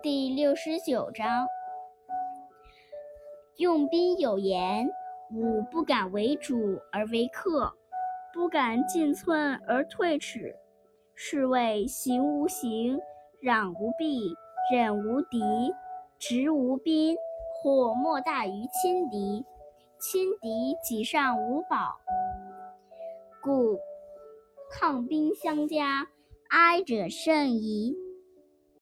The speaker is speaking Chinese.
第六十九章，用兵有言：“吾不敢为主而为客，不敢进寸而退尺。是谓行无形，攘无弊，忍无敌，执无兵，或莫大于轻敌。轻敌己上无保，故抗兵相加，哀者甚矣。”